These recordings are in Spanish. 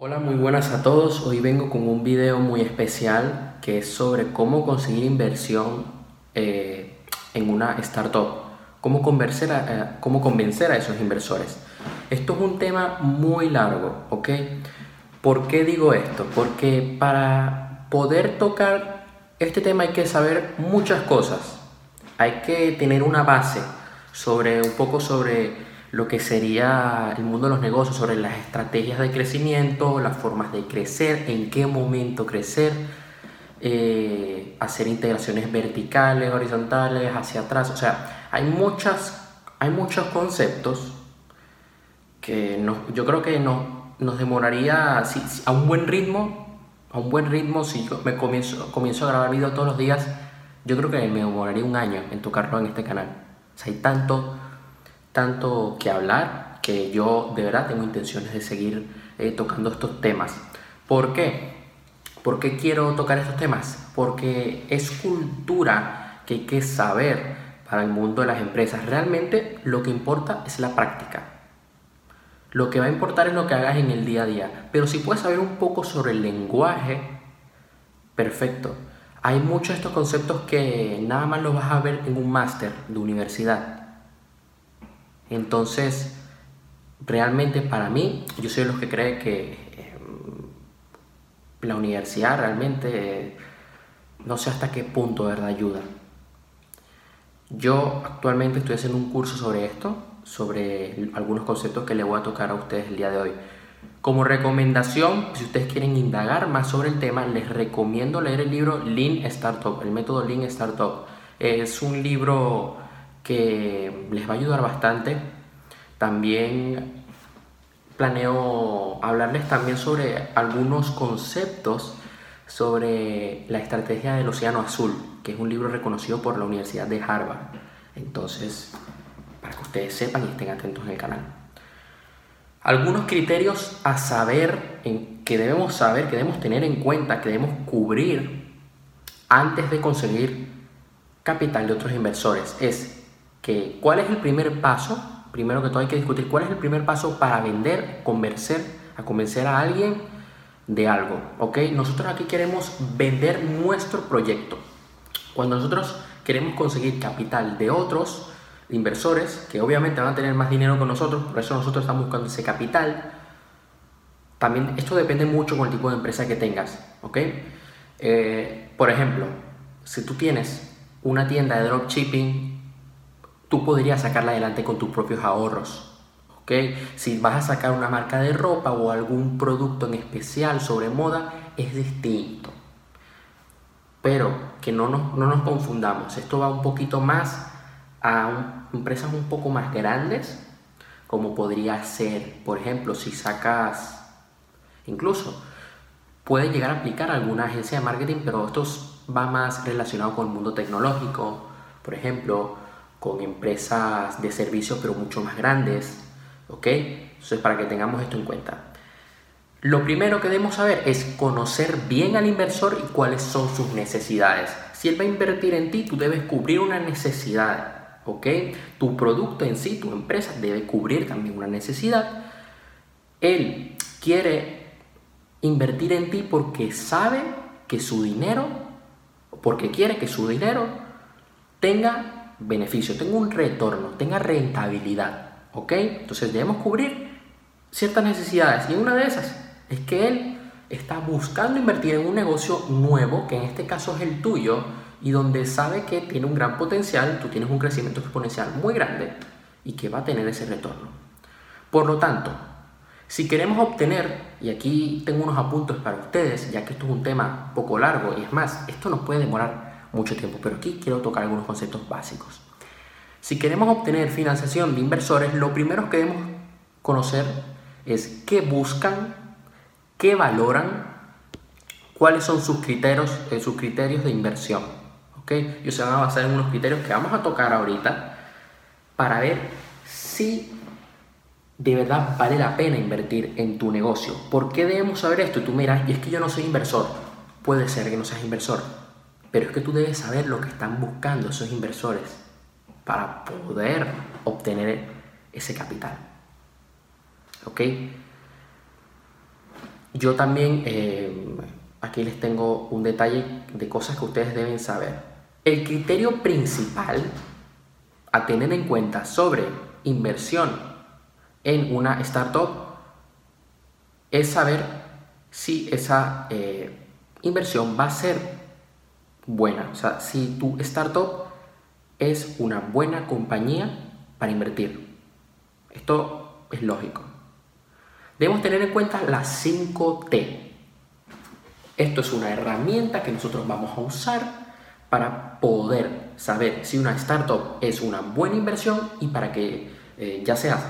Hola, muy buenas a todos. Hoy vengo con un video muy especial que es sobre cómo conseguir inversión eh, en una startup, cómo convencer, a, eh, cómo convencer a esos inversores. Esto es un tema muy largo, ¿ok? ¿Por qué digo esto? Porque para poder tocar este tema hay que saber muchas cosas. Hay que tener una base sobre un poco sobre lo que sería el mundo de los negocios, sobre las estrategias de crecimiento, las formas de crecer, en qué momento crecer, eh, hacer integraciones verticales, horizontales, hacia atrás. O sea, hay, muchas, hay muchos conceptos que yo creo que no, nos demoraría a un buen ritmo, a un buen ritmo, si me comienzo, comienzo a grabar video todos los días, yo creo que me demoraría un año en tocarlo en este canal. O sea, hay tanto tanto que hablar que yo de verdad tengo intenciones de seguir eh, tocando estos temas. ¿Por qué? ¿Por qué quiero tocar estos temas? Porque es cultura que hay que saber para el mundo de las empresas. Realmente lo que importa es la práctica. Lo que va a importar es lo que hagas en el día a día. Pero si puedes saber un poco sobre el lenguaje, perfecto. Hay muchos de estos conceptos que nada más los vas a ver en un máster de universidad. Entonces, realmente para mí, yo soy de los que cree que em, la universidad realmente no sé hasta qué punto verdad ayuda. Yo actualmente estoy haciendo un curso sobre esto, sobre algunos conceptos que le voy a tocar a ustedes el día de hoy. Como recomendación, si ustedes quieren indagar más sobre el tema, les recomiendo leer el libro Lean Startup, el método Lean Startup. Es un libro que les va a ayudar bastante. También planeo hablarles también sobre algunos conceptos sobre la estrategia del Océano Azul, que es un libro reconocido por la Universidad de Harvard. Entonces, para que ustedes sepan y estén atentos en el canal. Algunos criterios a saber, que debemos saber, que debemos tener en cuenta, que debemos cubrir antes de conseguir capital de otros inversores es cuál es el primer paso, primero que todo hay que discutir cuál es el primer paso para vender, convencer, a convencer a alguien de algo, ¿ok? Nosotros aquí queremos vender nuestro proyecto. Cuando nosotros queremos conseguir capital de otros inversores, que obviamente van a tener más dinero que nosotros, por eso nosotros estamos buscando ese capital, también esto depende mucho con el tipo de empresa que tengas, ¿ok? Eh, por ejemplo, si tú tienes una tienda de dropshipping tú podrías sacarla adelante con tus propios ahorros. ¿ok? Si vas a sacar una marca de ropa o algún producto en especial sobre moda, es distinto. Pero que no nos, no nos confundamos, esto va un poquito más a empresas un poco más grandes, como podría ser, por ejemplo, si sacas, incluso puede llegar a aplicar alguna agencia de marketing, pero esto va más relacionado con el mundo tecnológico, por ejemplo, con empresas de servicios pero mucho más grandes, ¿ok? Entonces para que tengamos esto en cuenta. Lo primero que debemos saber es conocer bien al inversor y cuáles son sus necesidades. Si él va a invertir en ti, tú debes cubrir una necesidad, ¿ok? Tu producto en sí, tu empresa debe cubrir también una necesidad. Él quiere invertir en ti porque sabe que su dinero, porque quiere que su dinero tenga beneficio, tenga un retorno, tenga rentabilidad. ¿Ok? Entonces debemos cubrir ciertas necesidades y una de esas es que él está buscando invertir en un negocio nuevo, que en este caso es el tuyo, y donde sabe que tiene un gran potencial, tú tienes un crecimiento exponencial muy grande y que va a tener ese retorno. Por lo tanto, si queremos obtener, y aquí tengo unos apuntes para ustedes, ya que esto es un tema poco largo, y es más, esto nos puede demorar mucho tiempo, pero aquí quiero tocar algunos conceptos básicos. Si queremos obtener financiación de inversores, lo primero que debemos conocer es qué buscan, qué valoran, cuáles son sus criterios, eh, sus criterios de inversión. ¿okay? Ellos se van a basar en unos criterios que vamos a tocar ahorita para ver si de verdad vale la pena invertir en tu negocio. ¿Por qué debemos saber esto? Y tú miras, y es que yo no soy inversor. Puede ser que no seas inversor, pero es que tú debes saber lo que están buscando esos inversores para poder obtener ese capital. ¿Ok? yo también eh, aquí les tengo un detalle de cosas que ustedes deben saber. El criterio principal a tener en cuenta sobre inversión en una startup es saber si esa eh, inversión va a ser buena. O sea, si tu startup es una buena compañía para invertir. Esto es lógico. Debemos tener en cuenta las 5T. Esto es una herramienta que nosotros vamos a usar para poder saber si una startup es una buena inversión y para que eh, ya, seas,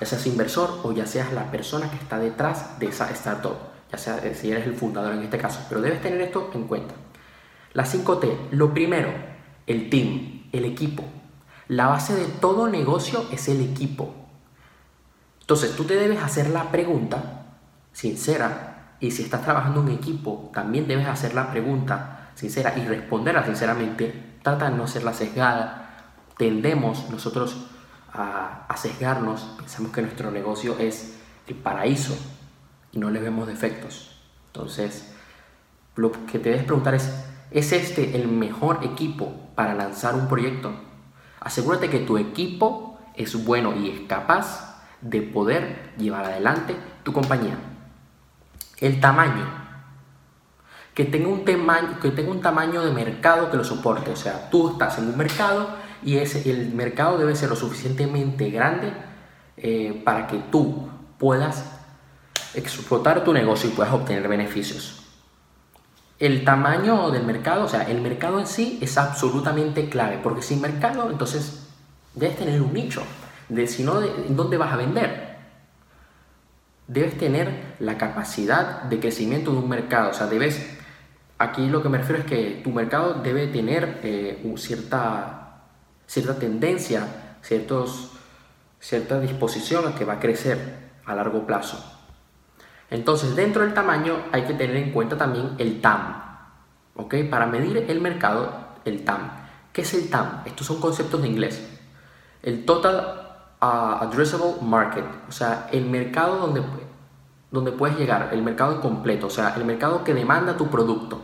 ya seas inversor o ya seas la persona que está detrás de esa startup, ya sea eh, si eres el fundador en este caso, pero debes tener esto en cuenta. Las 5T, lo primero, el team, el equipo. La base de todo negocio es el equipo. Entonces tú te debes hacer la pregunta sincera y si estás trabajando en equipo también debes hacer la pregunta sincera y responderla sinceramente. Trata de no ser la sesgada. Tendemos nosotros a, a sesgarnos, pensamos que nuestro negocio es el paraíso y no le vemos defectos. Entonces, lo que te debes preguntar es, ¿es este el mejor equipo para lanzar un proyecto? Asegúrate que tu equipo es bueno y es capaz de poder llevar adelante tu compañía. El tamaño. Que tenga un, tamaño, que tenga un tamaño de mercado que lo soporte. O sea, tú estás en un mercado y el mercado debe ser lo suficientemente grande eh, para que tú puedas explotar tu negocio y puedas obtener beneficios. El tamaño del mercado, o sea, el mercado en sí es absolutamente clave, porque sin mercado, entonces debes tener un nicho de sino de dónde vas a vender. Debes tener la capacidad de crecimiento de un mercado. O sea, debes, aquí lo que me refiero es que tu mercado debe tener eh, cierta, cierta tendencia, ciertos, cierta disposición a que va a crecer a largo plazo. Entonces, dentro del tamaño hay que tener en cuenta también el TAM. ¿Ok? Para medir el mercado, el TAM. ¿Qué es el TAM? Estos son conceptos de inglés. El Total addressable market, o sea, el mercado donde, donde puedes llegar, el mercado completo, o sea, el mercado que demanda tu producto.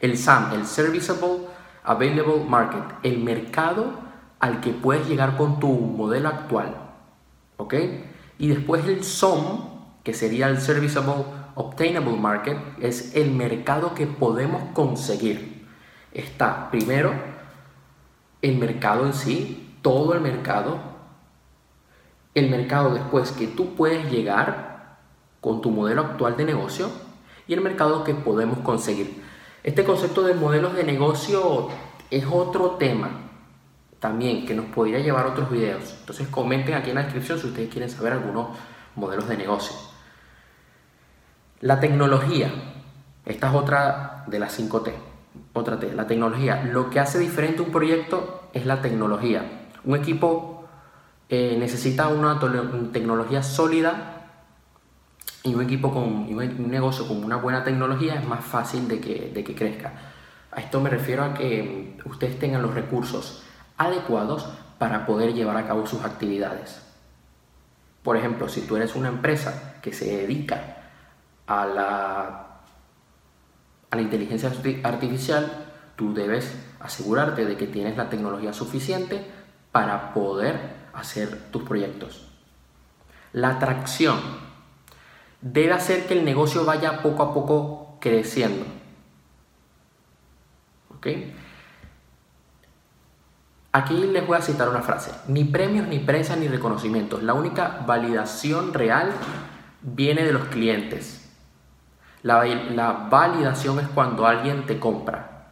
El SAM, el Serviceable Available Market, el mercado al que puedes llegar con tu modelo actual. ¿Ok? Y después el SOM, que sería el Serviceable Obtainable Market, es el mercado que podemos conseguir. Está primero el mercado en sí, todo el mercado, el mercado después que tú puedes llegar con tu modelo actual de negocio y el mercado que podemos conseguir. Este concepto de modelos de negocio es otro tema también que nos podría llevar a otros videos. Entonces comenten aquí en la descripción si ustedes quieren saber algunos modelos de negocio. La tecnología. Esta es otra de las 5T. Otra T, la tecnología. Lo que hace diferente un proyecto es la tecnología. Un equipo eh, necesita una tecnología sólida y un equipo con un negocio con una buena tecnología es más fácil de que, de que crezca. A esto me refiero a que ustedes tengan los recursos adecuados para poder llevar a cabo sus actividades. Por ejemplo, si tú eres una empresa que se dedica a la, a la inteligencia artificial, tú debes asegurarte de que tienes la tecnología suficiente para poder hacer tus proyectos. La atracción debe hacer que el negocio vaya poco a poco creciendo. ¿Ok? Aquí les voy a citar una frase. Ni premios, ni prensa, ni reconocimientos. La única validación real viene de los clientes. La, la validación es cuando alguien te compra.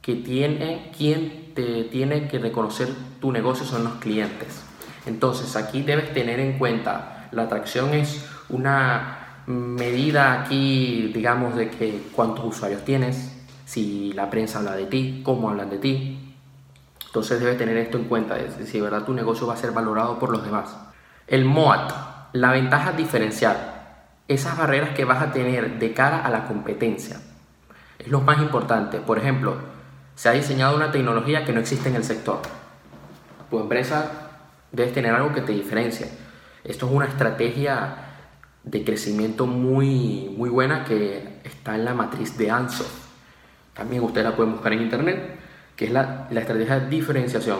Que tiene, quien te tiene que reconocer tu negocio son los clientes. Entonces aquí debes tener en cuenta, la atracción es una medida aquí, digamos, de que cuántos usuarios tienes, si la prensa habla de ti, cómo hablan de ti. Entonces debes tener esto en cuenta, si de verdad tu negocio va a ser valorado por los demás. El MOAT, la ventaja diferencial, esas barreras que vas a tener de cara a la competencia. Es lo más importante. Por ejemplo, se ha diseñado una tecnología que no existe en el sector. Tu empresa debes tener algo que te diferencie. Esto es una estrategia de crecimiento muy, muy buena que está en la matriz de ANSO. También ustedes la pueden buscar en internet, que es la, la estrategia de diferenciación.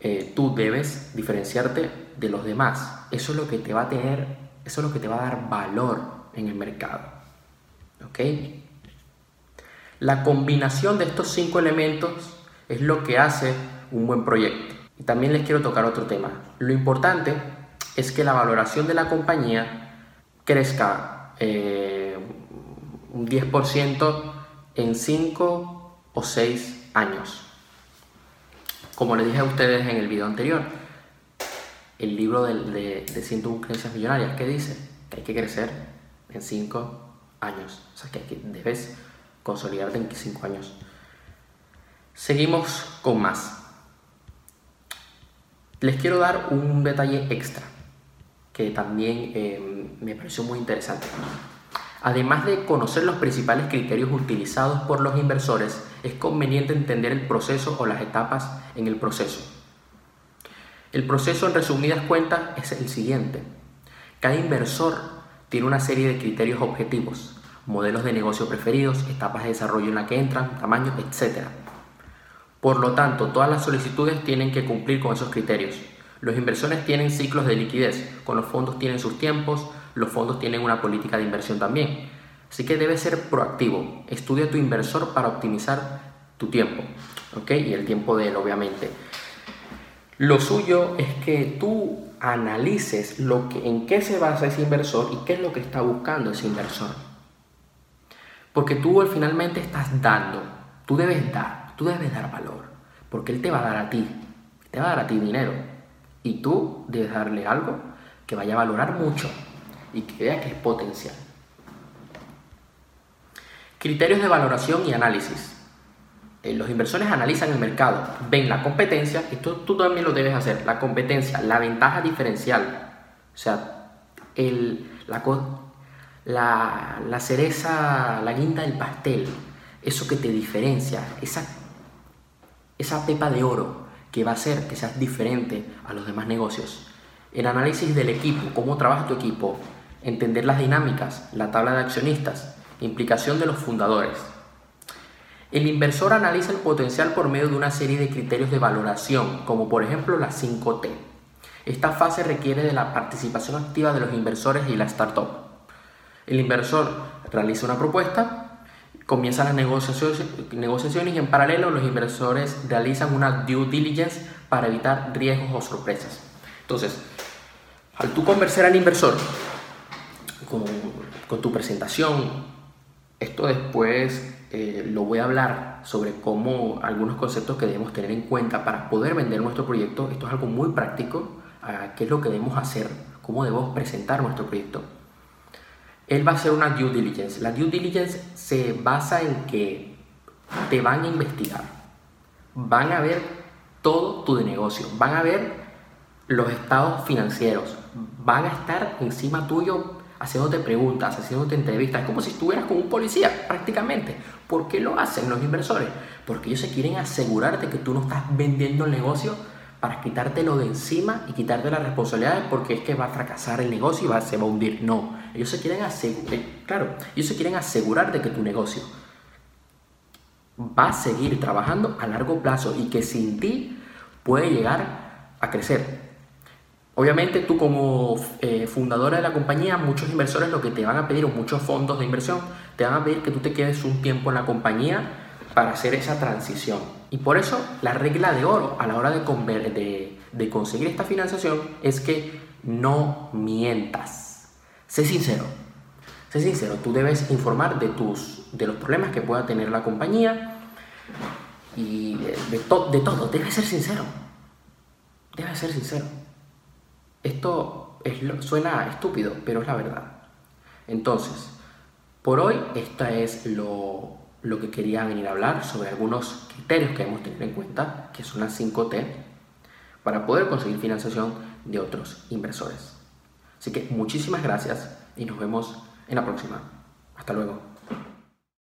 Eh, tú debes diferenciarte de los demás. Eso es lo que te va a tener, eso es lo que te va a dar valor en el mercado. ¿Ok? La combinación de estos cinco elementos es lo que hace un buen proyecto. Y también les quiero tocar otro tema. Lo importante es que la valoración de la compañía crezca eh, un 10% en 5 o 6 años. Como les dije a ustedes en el video anterior, el libro de, de, de 101 creencias millonarias, ¿qué dice? Que hay que crecer en 5 años. O sea, que, que debes consolidarte en 5 años. Seguimos con más. Les quiero dar un detalle extra que también eh, me pareció muy interesante. Además de conocer los principales criterios utilizados por los inversores, es conveniente entender el proceso o las etapas en el proceso. El proceso, en resumidas cuentas, es el siguiente. Cada inversor tiene una serie de criterios objetivos, modelos de negocio preferidos, etapas de desarrollo en la que entran, tamaño, etc. Por lo tanto, todas las solicitudes tienen que cumplir con esos criterios. Los inversores tienen ciclos de liquidez, con los fondos tienen sus tiempos, los fondos tienen una política de inversión también. Así que debes ser proactivo. Estudia tu inversor para optimizar tu tiempo. ¿ok? Y el tiempo de él, obviamente. Lo suyo es que tú analices lo que, en qué se basa ese inversor y qué es lo que está buscando ese inversor. Porque tú finalmente estás dando, tú debes dar, tú debes dar valor, porque él te va a dar a ti, te va a dar a ti dinero. Y tú debes darle algo que vaya a valorar mucho y que vea que es potencial. Criterios de valoración y análisis. Eh, los inversores analizan el mercado, ven la competencia, y tú, tú también lo debes hacer, la competencia, la ventaja diferencial, o sea, la, la, la cereza, la guinda del pastel, eso que te diferencia, esa, esa pepa de oro que va a hacer que seas diferente a los demás negocios. El análisis del equipo, cómo trabaja tu equipo, entender las dinámicas, la tabla de accionistas, implicación de los fundadores. El inversor analiza el potencial por medio de una serie de criterios de valoración, como por ejemplo las 5T. Esta fase requiere de la participación activa de los inversores y la startup. El inversor realiza una propuesta, comienzan las negociaciones, y en paralelo los inversores realizan una due diligence para evitar riesgos o sorpresas. Entonces, al tú convencer al inversor con tu presentación, esto después eh, lo voy a hablar sobre cómo algunos conceptos que debemos tener en cuenta para poder vender nuestro proyecto. Esto es algo muy práctico, qué es lo que debemos hacer, cómo debemos presentar nuestro proyecto él va a hacer una due diligence. La due diligence se basa en que te van a investigar, van a ver todo tu negocio, van a ver los estados financieros, van a estar encima tuyo haciéndote preguntas, haciéndote entrevistas, es como si estuvieras con un policía prácticamente. ¿Por qué lo hacen los inversores? Porque ellos se quieren asegurar de que tú no estás vendiendo el negocio para quitártelo de encima y quitarte las responsabilidades porque es que va a fracasar el negocio y va, se va a hundir. No, ellos se quieren asegurar, eh, claro, ellos se quieren asegurar de que tu negocio va a seguir trabajando a largo plazo y que sin ti puede llegar a crecer. Obviamente tú como eh, fundadora de la compañía, muchos inversores lo que te van a pedir, o muchos fondos de inversión, te van a pedir que tú te quedes un tiempo en la compañía para hacer esa transición. Y por eso la regla de oro a la hora de, conseguir esta financiación es que no mientas. Sé sincero. Sé sincero, tú debes informar de, tus, de los problemas que pueda tener la compañía y de, de todo. Debes ser sincero. Debes ser sincero. Esto es, suena estúpido, pero es la verdad. Entonces, por hoy, esta es lo, lo que quería venir a hablar sobre algunos criterios que debemos tener en cuenta, que son las 5T, para poder conseguir financiación de otros inversores. Así que muchísimas gracias y nos vemos en la próxima. Hasta luego.